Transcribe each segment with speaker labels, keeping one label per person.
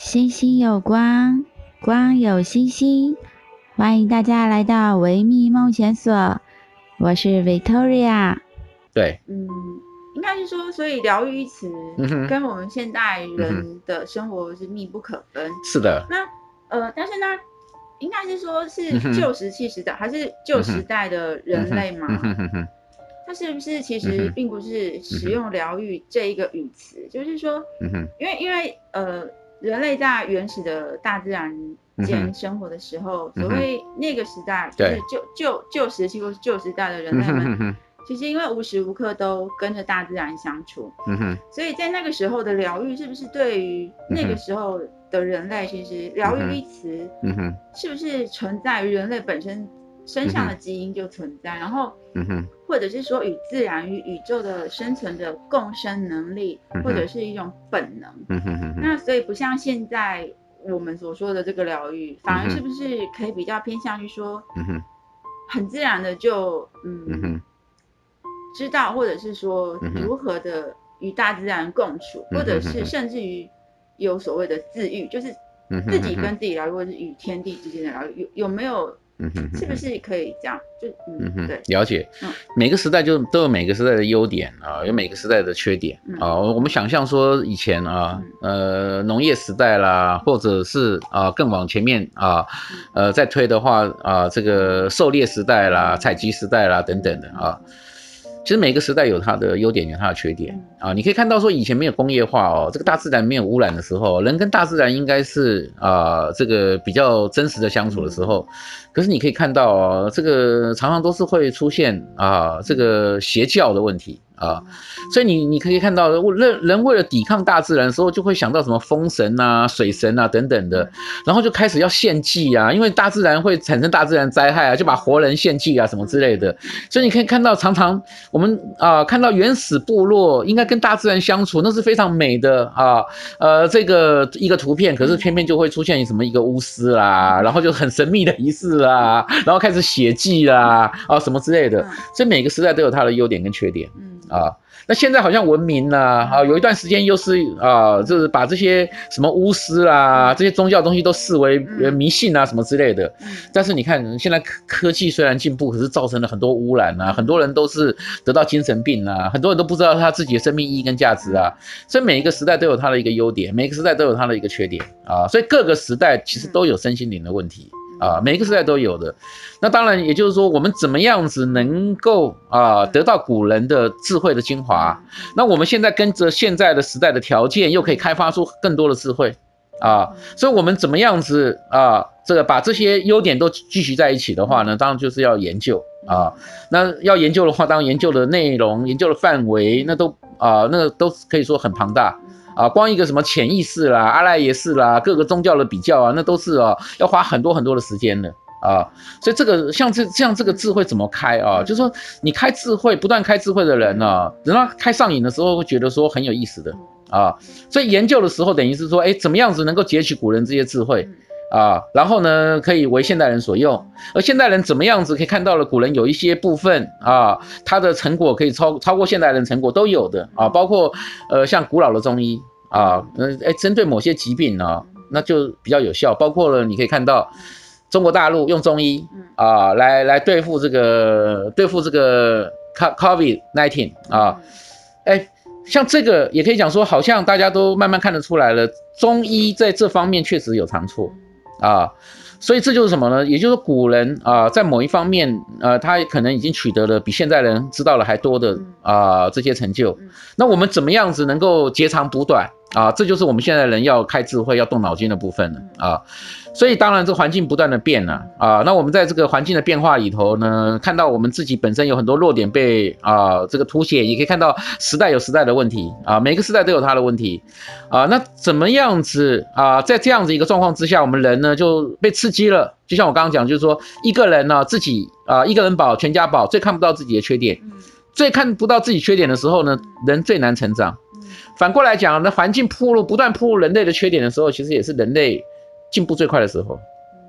Speaker 1: 星星有光，光有星星，欢迎大家来到维密梦想所，我是 Victoria。
Speaker 2: 对，
Speaker 3: 嗯，应该是说，所以疗愈一词跟我们现代人的生活是密不可分。
Speaker 2: 是的。
Speaker 3: 那呃，但是呢，应该是说是旧石器时代还是旧时代的人类吗？它是不是其实并不是使用疗愈这一个语词？就是说，因为因为呃。人类在原始的大自然间生活的时候，嗯、所谓那个时代，就是旧旧旧时期或是旧时代的人类们，嗯、其实因为无时无刻都跟着大自然相处，嗯、所以在那个时候的疗愈，是不是对于那个时候的人类，其实疗愈一词，是不是存在于人类本身？身上的基因就存在，然后，或者是说与自然与宇宙的生存的共生能力，或者是一种本能。那所以不像现在我们所说的这个疗愈，反而是不是可以比较偏向于说，很自然的就嗯，知道或者是说如何的与大自然共处，或者是甚至于有所谓的自愈，就是自己跟自己疗愈，或者是与天地之间的疗愈，有有没有？嗯哼，是不是可以这样？就嗯哼，对，
Speaker 2: 了解。嗯，每个时代就都有每个时代的优点啊，有每个时代的缺点啊。我们想象说以前啊，呃，农业时代啦，或者是啊更往前面啊，呃，再推的话啊，这个狩猎时代啦、采集时代啦等等的啊。其实每个时代有它的优点，有它的缺点啊。你可以看到说，以前没有工业化哦，这个大自然没有污染的时候，人跟大自然应该是啊，这个比较真实的相处的时候。可是你可以看到哦，这个常常都是会出现啊，这个邪教的问题。啊，所以你你可以看到，人人为了抵抗大自然的时候，就会想到什么风神啊、水神啊等等的，然后就开始要献祭啊，因为大自然会产生大自然灾害啊，就把活人献祭啊什么之类的。所以你可以看到，常常我们啊看到原始部落应该跟大自然相处，那是非常美的啊，呃，这个一个图片，可是偏偏就会出现什么一个巫师啦，然后就很神秘的仪式啦，然后开始血祭啦啊什么之类的。所以每个时代都有它的优点跟缺点。啊，那现在好像文明呢，啊，有一段时间又是啊，就是把这些什么巫师啦，这些宗教东西都视为迷信啊，什么之类的。但是你看，现在科科技虽然进步，可是造成了很多污染啊，很多人都是得到精神病啊，很多人都不知道他自己的生命意义跟价值啊。所以每一个时代都有它的一个优点，每个时代都有它的一个缺点啊。所以各个时代其实都有身心灵的问题。啊，每一个时代都有的，那当然也就是说，我们怎么样子能够啊得到古人的智慧的精华？那我们现在跟着现在的时代的条件，又可以开发出更多的智慧啊，所以我们怎么样子啊，这个把这些优点都聚集在一起的话呢？当然就是要研究啊，那要研究的话，当然研究的内容、研究的范围，那都啊，那都可以说很庞大。啊，光一个什么潜意识啦、阿赖耶识啦，各个宗教的比较啊，那都是啊，要花很多很多的时间的啊。所以这个像这像这个智慧怎么开啊？就是说你开智慧，不断开智慧的人呢、啊，等到开上瘾的时候，会觉得说很有意思的啊。所以研究的时候，等于是说，哎，怎么样子能够截取古人这些智慧？啊，然后呢，可以为现代人所用，而现代人怎么样子可以看到了古人有一些部分啊，他的成果可以超超过现代人成果都有的啊，包括呃像古老的中医啊，嗯，哎，针对某些疾病呢，啊，那就比较有效，包括了你可以看到中国大陆用中医啊来来对付这个对付这个 COVID nineteen 啊，哎，像这个也可以讲说，好像大家都慢慢看得出来了，中医在这方面确实有长处。啊，所以这就是什么呢？也就是古人啊，在某一方面，呃，他可能已经取得了比现在人知道了还多的啊这些成就。那我们怎么样子能够截长补短啊？这就是我们现在人要开智慧、要动脑筋的部分了啊。所以当然，这环境不断的变了啊。那我们在这个环境的变化里头呢，看到我们自己本身有很多弱点被啊这个凸显，也可以看到时代有时代的问题啊，每个时代都有它的问题啊。那怎么样子啊，在这样子一个状况之下，我们人呢就被刺激了。就像我刚刚讲，就是说一个人呢自己啊一个人保全家保，最看不到自己的缺点，最看不到自己缺点的时候呢，人最难成长。反过来讲，那环境铺路不断暴露人类的缺点的时候，其实也是人类。进步最快的时候，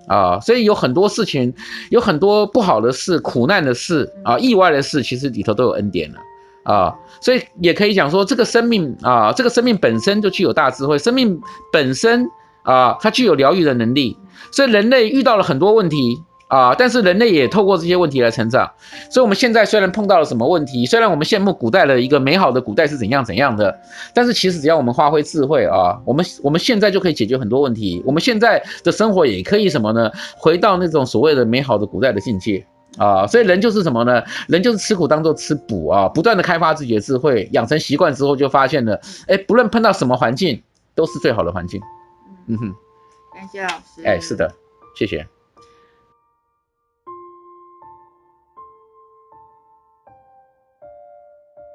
Speaker 2: 啊，所以有很多事情，有很多不好的事、苦难的事啊、意外的事，其实里头都有恩典了，啊，所以也可以讲说，这个生命啊，这个生命本身就具有大智慧，生命本身啊，它具有疗愈的能力，所以人类遇到了很多问题。啊！但是人类也透过这些问题来成长，所以我们现在虽然碰到了什么问题，虽然我们羡慕古代的一个美好的古代是怎样怎样的，但是其实只要我们发挥智慧啊，我们我们现在就可以解决很多问题。我们现在的生活也可以什么呢？回到那种所谓的美好的古代的境界啊！所以人就是什么呢？人就是吃苦当做吃补啊，不断的开发自己的智慧，养成习惯之后就发现了，哎，不论碰到什么环境，都是最好的环境。嗯哼，
Speaker 3: 感谢老师。
Speaker 2: 哎，是的，谢谢。